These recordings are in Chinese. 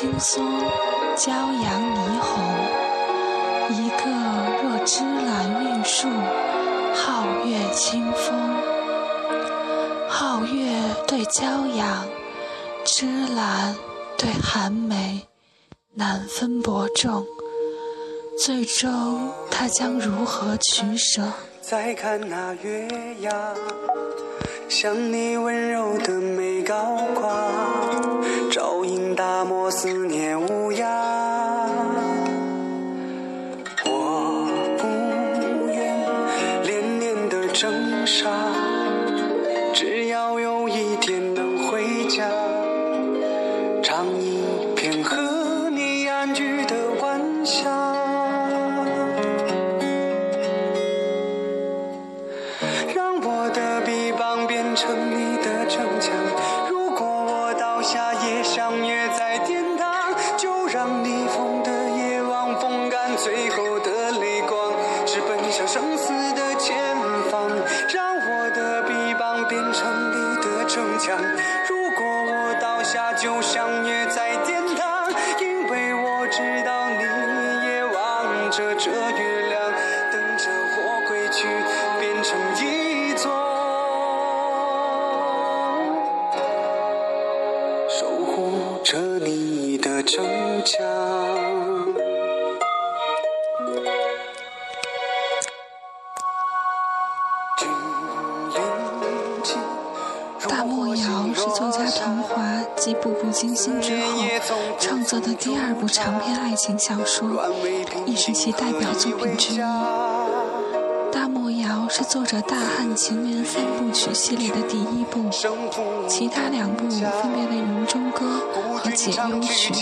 青松，骄阳霓虹；一个若芝兰绿树，皓月清风。皓月对骄阳，芝兰对寒梅，难分伯仲。最终，他将如何取舍？再看那月牙，像你温柔的眉高挂，挣扎华继《步步惊心》之后创作的第二部长篇爱情小说，亦是其代表作品之一。大漠谣是作者《大汉情缘三部曲》系列的第一部，其他两部分别为《云中歌》和《解忧曲》。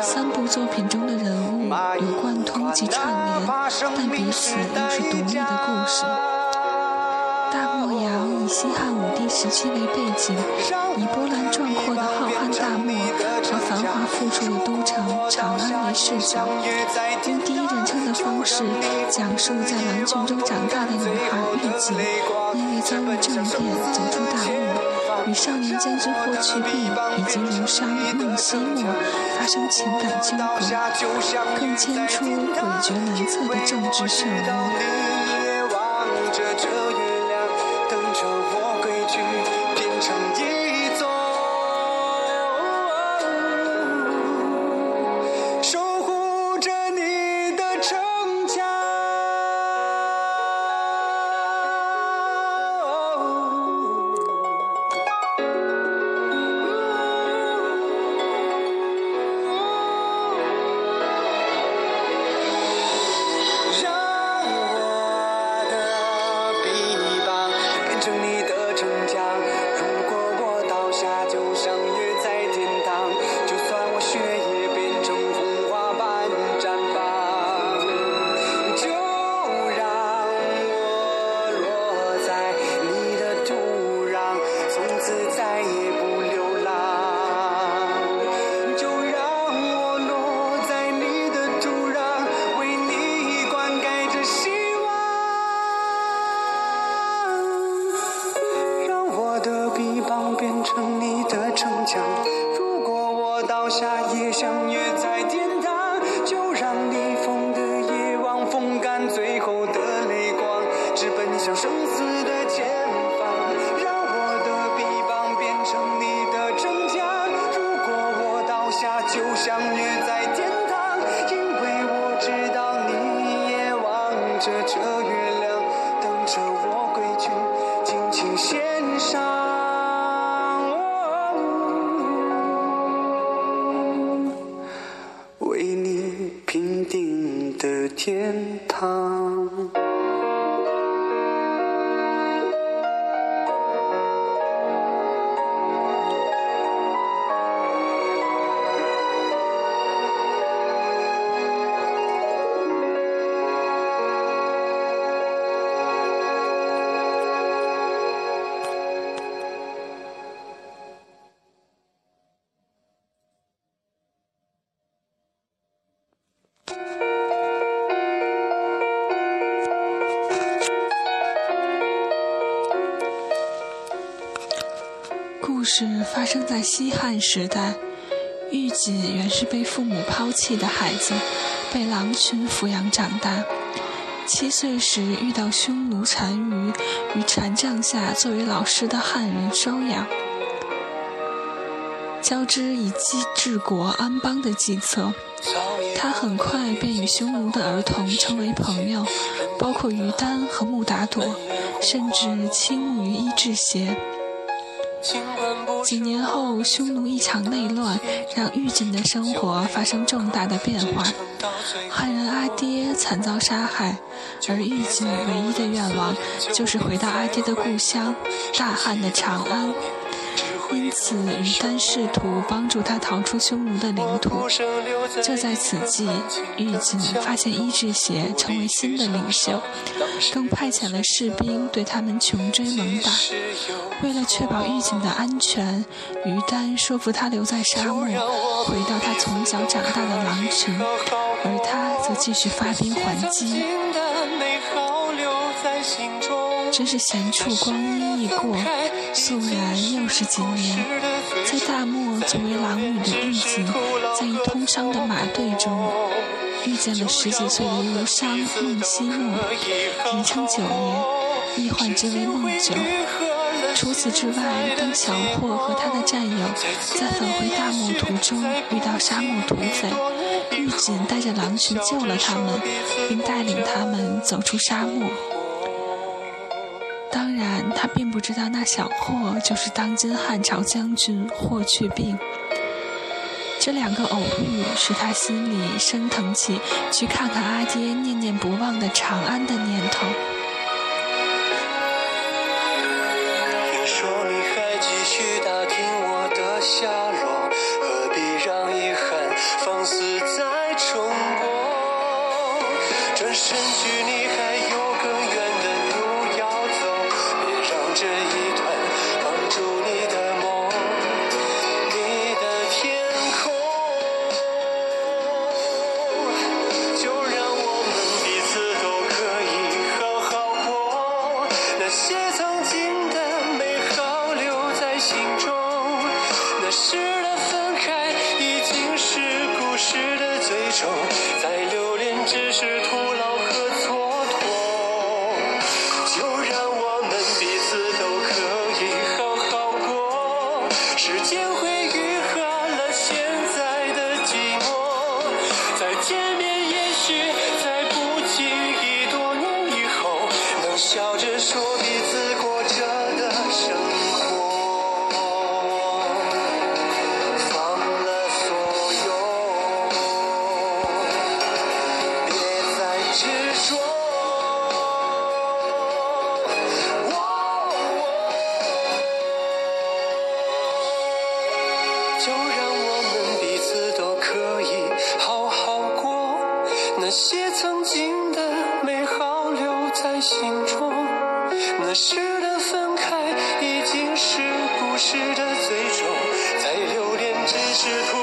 三部作品中的人物有贯通及串联，但彼此又是独立的故事。大漠谣以西汉武帝时期为背景，以波澜壮繁华富庶的都城长安为视角，用第一人称的方式讲述在狼群中长大的女孩玉锦，因为遭遇政变走出大漠，与少年监之霍去病以及儒商孟西莫发生情感纠葛，更牵出诡谲难测的政治漩涡。事发生在西汉时代，玉锦原是被父母抛弃的孩子，被狼群抚养长大。七岁时遇到匈奴单于，于禅杖下作为老师的汉人收养，交织以机治国安邦的计策。他很快便与匈奴的儿童成为朋友，包括于丹和穆达朵，甚至倾慕于伊稚邪。几年后，匈奴一场内乱，让玉锦的生活发生重大的变化。汉人阿爹惨遭杀害，而玉锦唯一的愿望就是回到阿爹的故乡——大汉的长安。因此，于丹试图帮助他逃出匈奴的领土。就在此际，玉锦发现伊稚邪成为新的领袖，更派遣了士兵对他们穷追猛打。为了确保玉锦的安全，于丹说服他留在沙漠，回到他从小长大的狼群，而他则继续发兵还击。真是闲处光阴易过，肃然又是几年。在大漠作为狼女的玉锦，在一通商的马队中，遇见了十几岁的儒商孟西莫，人称九爷，亦唤之为孟九。除此之外，当小霍和他的战友在返回大漠途中遇到沙漠土匪，玉锦带着狼群救了他们，并带领他们走出沙漠。当然他并不知道那小霍就是当今汉朝将军霍去病。这两个偶遇使他心里升腾起去看看阿爹念念不忘的长安的念头。的最终，再留恋只是徒是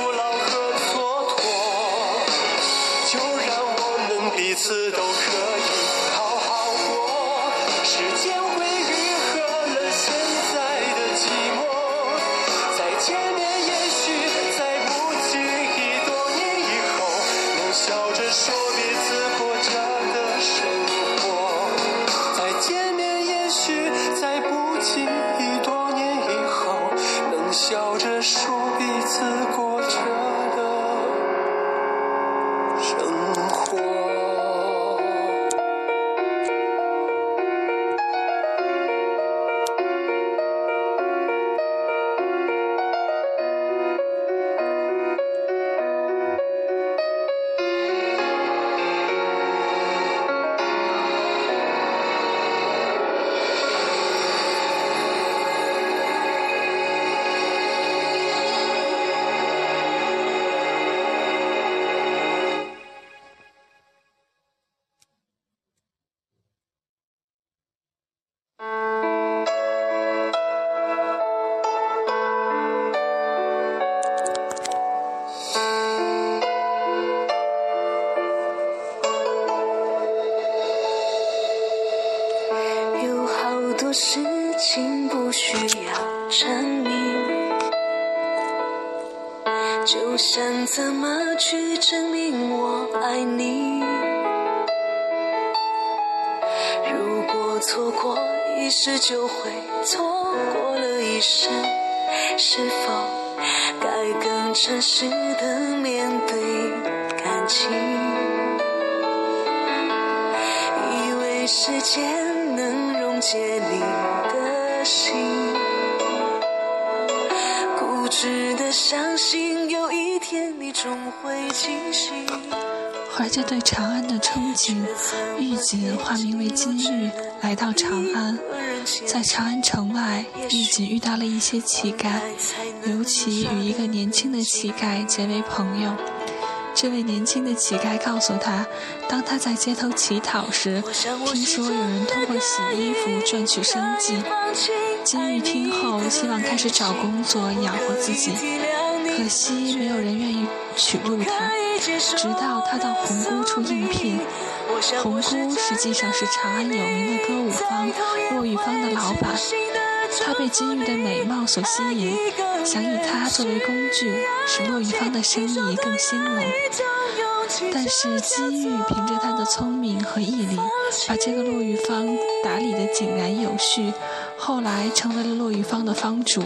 一时，就会错过了一生。是否该更诚实的面对感情？以为时间能溶解你的心，固执的相信有一天你终会清醒。怀着对长安的憧憬，玉锦化名为金玉，来到长安。在长安城外，玉锦遇到了一些乞丐，尤其与一个年轻的乞丐结为朋友。这位年轻的乞丐告诉他，当他在街头乞讨时，听说有人通过洗衣服赚取生计。金玉听后，希望开始找工作养活自己，可惜没有人愿意取录他。直到他到红姑处应聘。红姑实际上是长安有名的歌舞坊骆玉芳的老板，她被金玉的美貌所吸引，想以她作为工具，使骆玉芳的生意更兴隆。但是金玉凭着他的聪明和毅力，把这个骆玉芳打理得井然有序，后来成为了骆玉芳的坊主。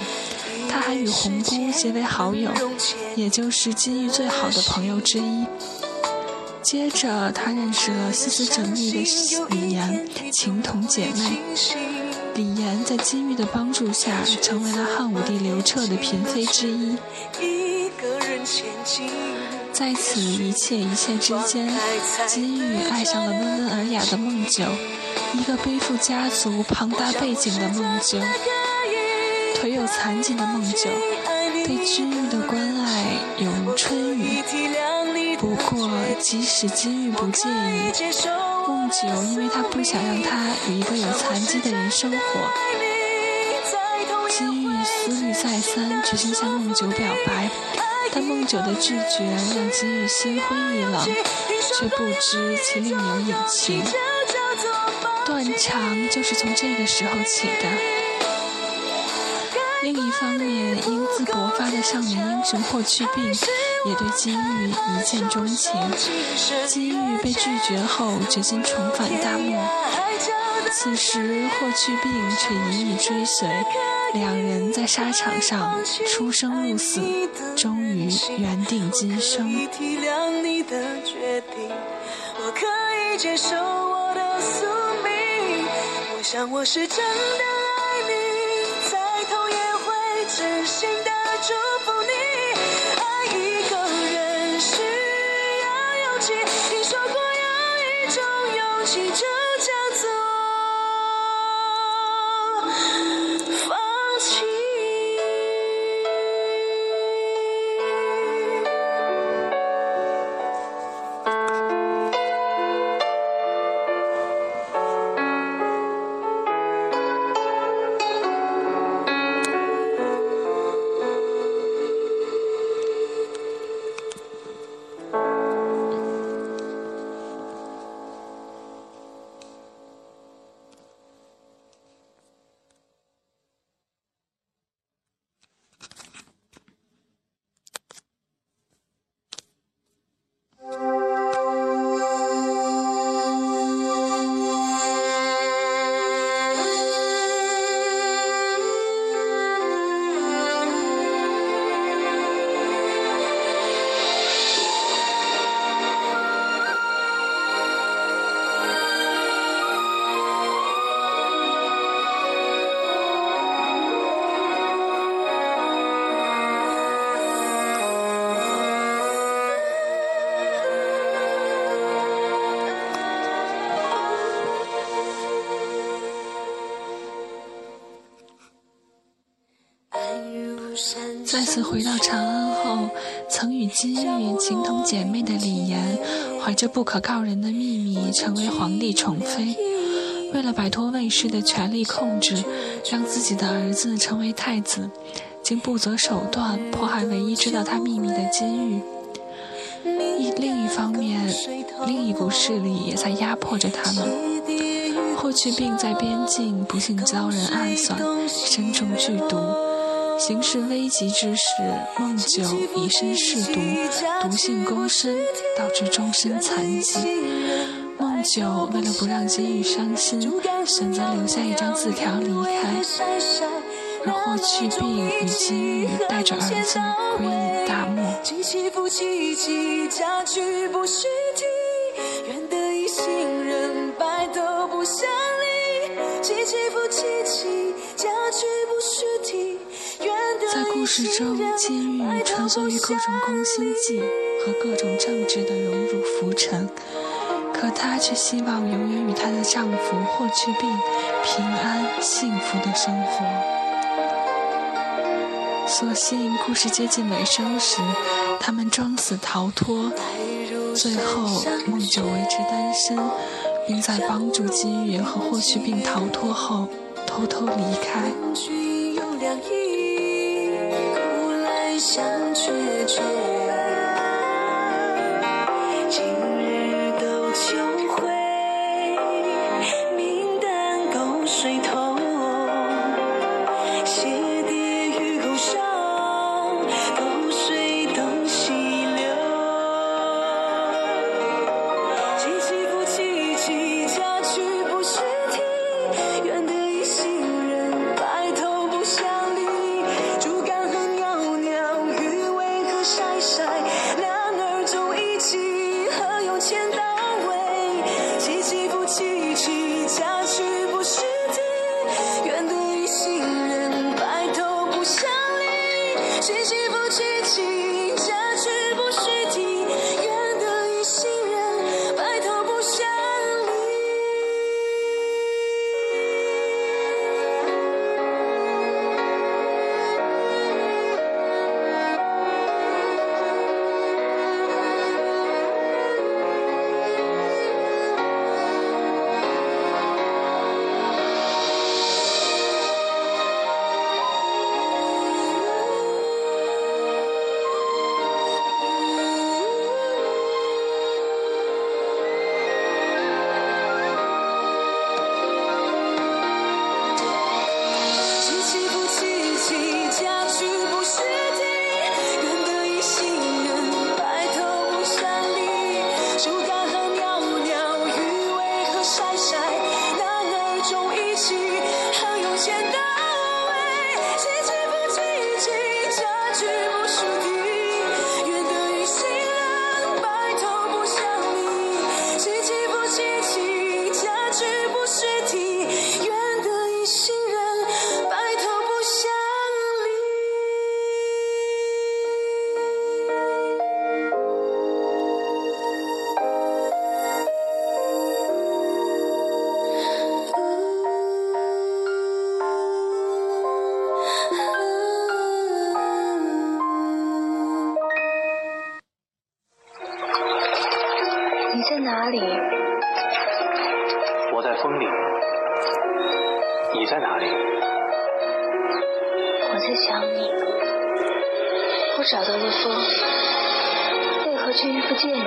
他还与红姑结为好友，也就是金玉最好的朋友之一。接着，他认识了思思缜密的李岩，情同姐妹。李岩在金玉的帮助下，成为了汉武帝刘彻的嫔妃之一。在此一切一切之间，金玉爱上了温文尔雅的孟九，一个背负家族庞大背景的孟九，腿有残疾的孟九，对金玉的关爱犹如春雨。不过，即使金玉不介意，孟九因为他不想让他与一个有残疾的人生活，金玉思虑再三，决心向孟九表白。但孟九的拒绝让金玉心灰意冷，却不知其另有隐情。断肠就是从这个时候起的。另一方面，英姿勃发的少年英雄霍去病也对金玉一见钟情。金玉被拒绝后，决心重返大漠。此时，霍去病却一意追随，两人在沙场上出生入死，终于缘定今生。我是真的。真心的祝福你，爱一个人需要勇气。听说过有一种勇气，再次回到长安后，曾与金玉情同姐妹的李岩，怀着不可告人的秘密，成为皇帝宠妃。为了摆脱魏氏的权力控制，让自己的儿子成为太子，竟不择手段迫害唯一知道他秘密的金玉。一另一方面，另一股势力也在压迫着他们。霍去病在边境不幸遭人暗算，身中剧毒。形势危急之时，孟九以身试毒，毒性攻身，导致终身残疾。孟九为了不让金玉伤心，选择留下一张字条离开。而霍去病与金玉带着儿子归隐大漠。事中，金玉穿梭于各种宫心计和各种政治的荣辱浮沉，可她却希望永远与她的丈夫霍去病平安幸福的生活。所幸故事接近尾声时，他们装死逃脱，最后梦九维持单身，并在帮助金玉和霍去病逃脱后偷偷离开。相决绝，哪里？我在风里，你在哪里？我在想你。我找到了风，为何却遇不见你？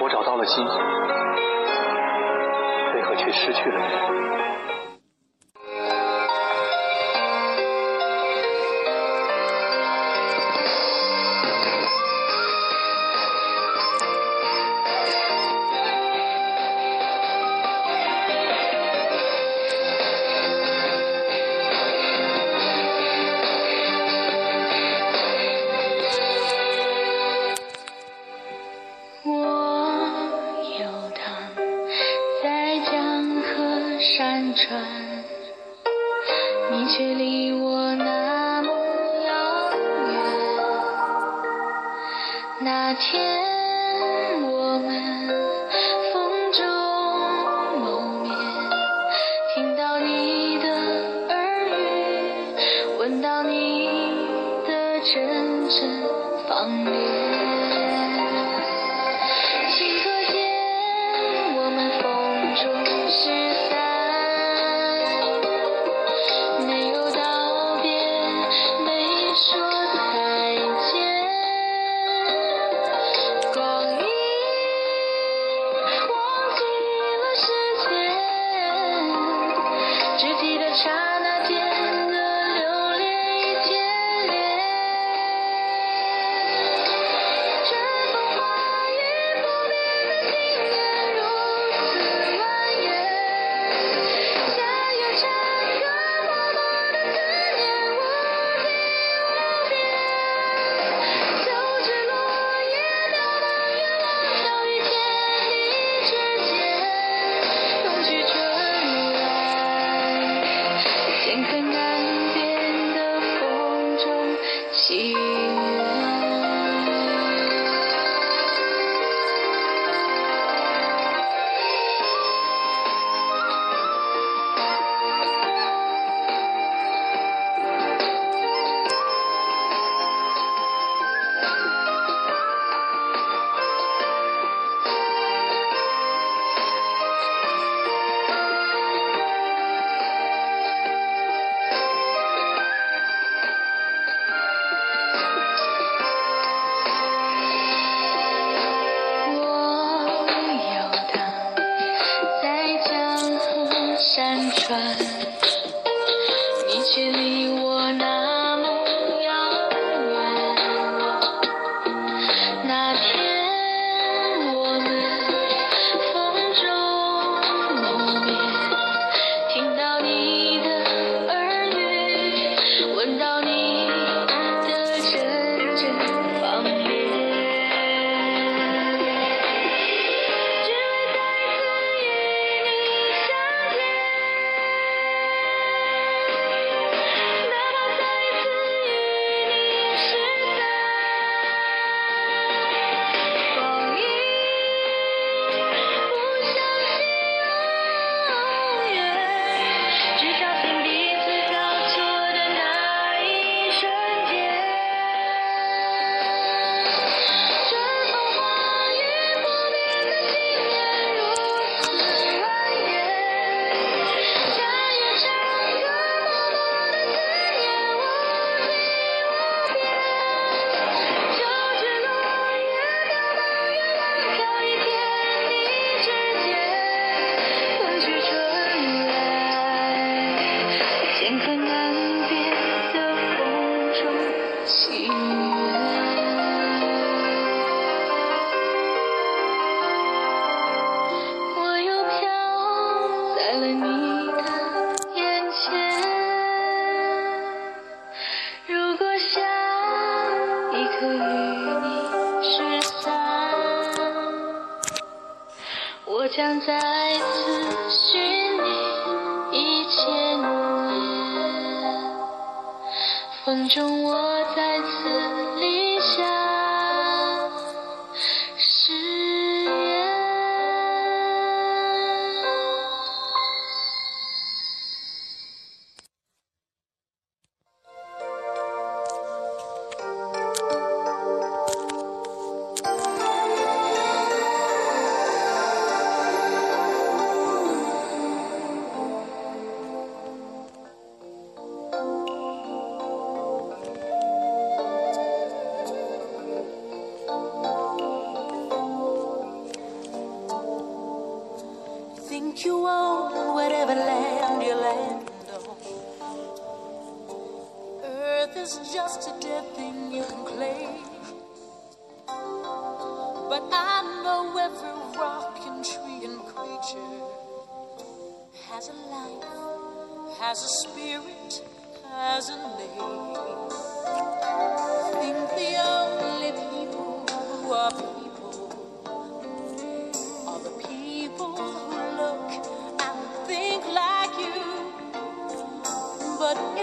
我找到了心，为何却失去了你？那天我们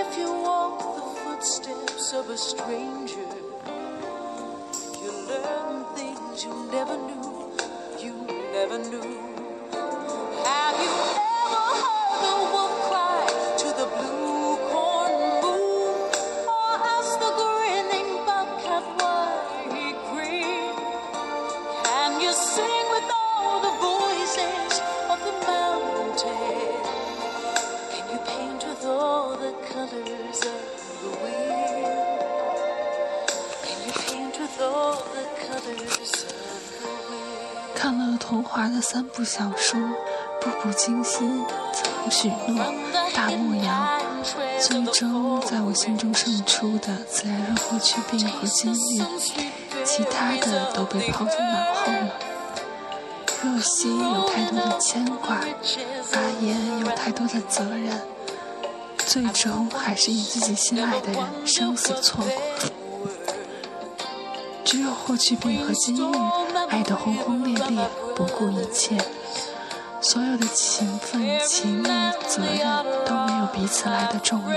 if you walk the footsteps of a stranger, you learn things you never knew, you never knew. 小说《步步惊心》《曾许诺》《大漠谣》，最终在我心中胜出的自然是霍去病和金玉，其他的都被抛在脑后了。若曦有太多的牵挂，阿言有太多的责任，最终还是以自己心爱的人生死错过。霍去病和金玉爱得轰轰烈烈，不顾一切，所有的情分、情谊、责任都没有彼此来的重要。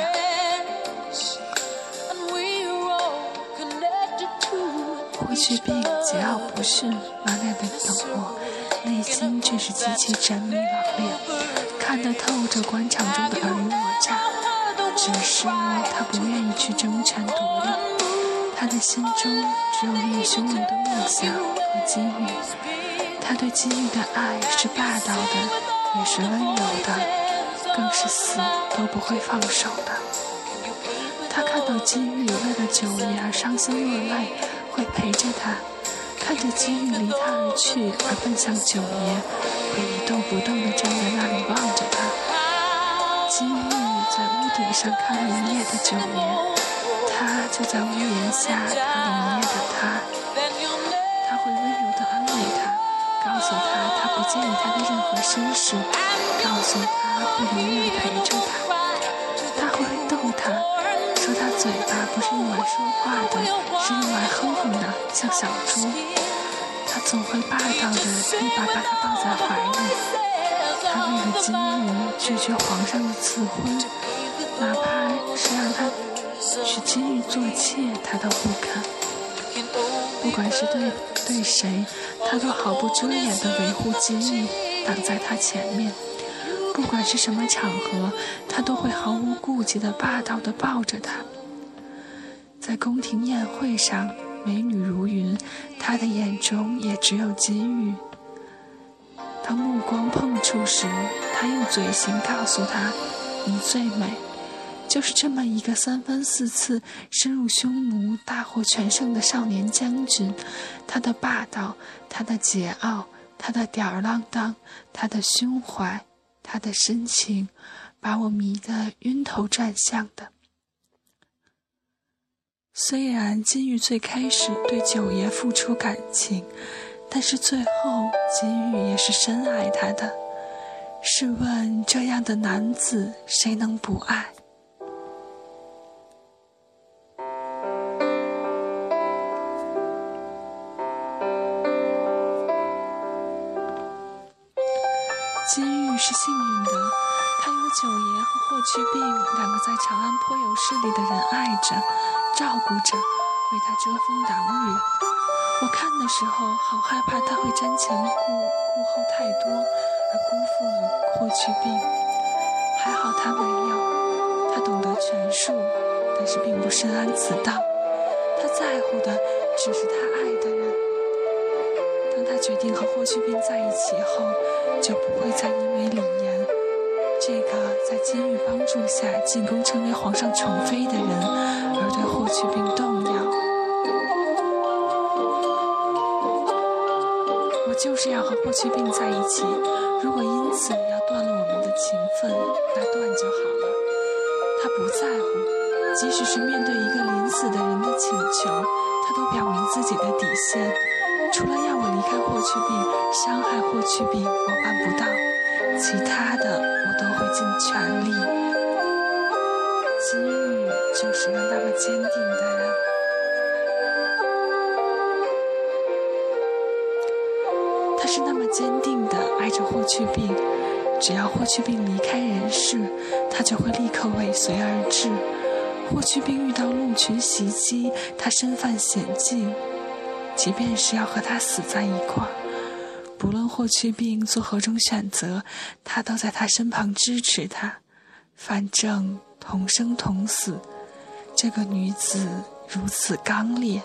霍去病桀骜不驯，满脸的冷漠，内心却是极其缜密老练，看得透这官场中的尔虞我诈。只是他不愿意去争权夺利，他的心中只有烈汹涌的梦想和机遇。他对机遇的爱是霸道的，也是温柔的，更是死都不会放手的。他看到机遇为了九爷而伤心落泪，会陪着他；看着机遇离他而去而奔向九爷，会一动不动地站在那里望着他。机遇在屋顶上看了一夜的九爷，他就在屋檐下看了一夜的他。他会温柔地安慰他，告诉他他不介意他的任何身世，告诉他会永远陪着他。他会逗他，说他嘴巴不是用来说话的，是用来哼哼的，像小猪。他总会霸道的一把把他抱在怀里。他为了金玉拒绝皇上的赐婚，哪怕是让他娶金玉做妾，他都不肯。不管是对对谁，他都毫不遮掩地维护金玉，挡在他前面。不管是什么场合，他都会毫无顾忌地霸道地抱着她。在宫廷宴会上，美女如云，他的眼中也只有金玉。当目光碰触时，他用嘴型告诉她：“你最美。”就是这么一个三番四次深入匈奴、大获全胜的少年将军，他的霸道，他的桀骜，他的吊儿郎当，他的胸怀，他的深情，把我迷得晕头转向的。虽然金玉最开始对九爷付出感情，但是最后金玉也是深爱他的。试问这样的男子，谁能不爱？是幸运的，他有九爷和霍去病两个在长安颇有势力的人爱着、照顾着，为他遮风挡雨。我看的时候，好害怕他会瞻前顾顾后太多，而辜负了霍去病。还好他没有，他懂得权术，但是并不深谙此道。他在乎的只是他爱的人。他决定和霍去病在一起后，就不会再因为李岩，这个在金玉帮助下进宫成为皇上宠妃的人，而对霍去病动摇。我就是要和霍去病在一起，如果因此要断了我们的情分，那断就好了。他不在乎，即使是面对一个临死的人的请求，他都表明自己的底线。除了要我离开霍去病、伤害霍去病，我办不到；其他的我都会尽全力。金玉就是个那么坚定的人，他是那么坚定的爱着霍去病。只要霍去病离开人世，他就会立刻尾随而至。霍去病遇到鹿群袭击，他身犯险境。即便是要和他死在一块儿，不论霍去病做何种选择，他都在他身旁支持他。反正同生同死，这个女子如此刚烈。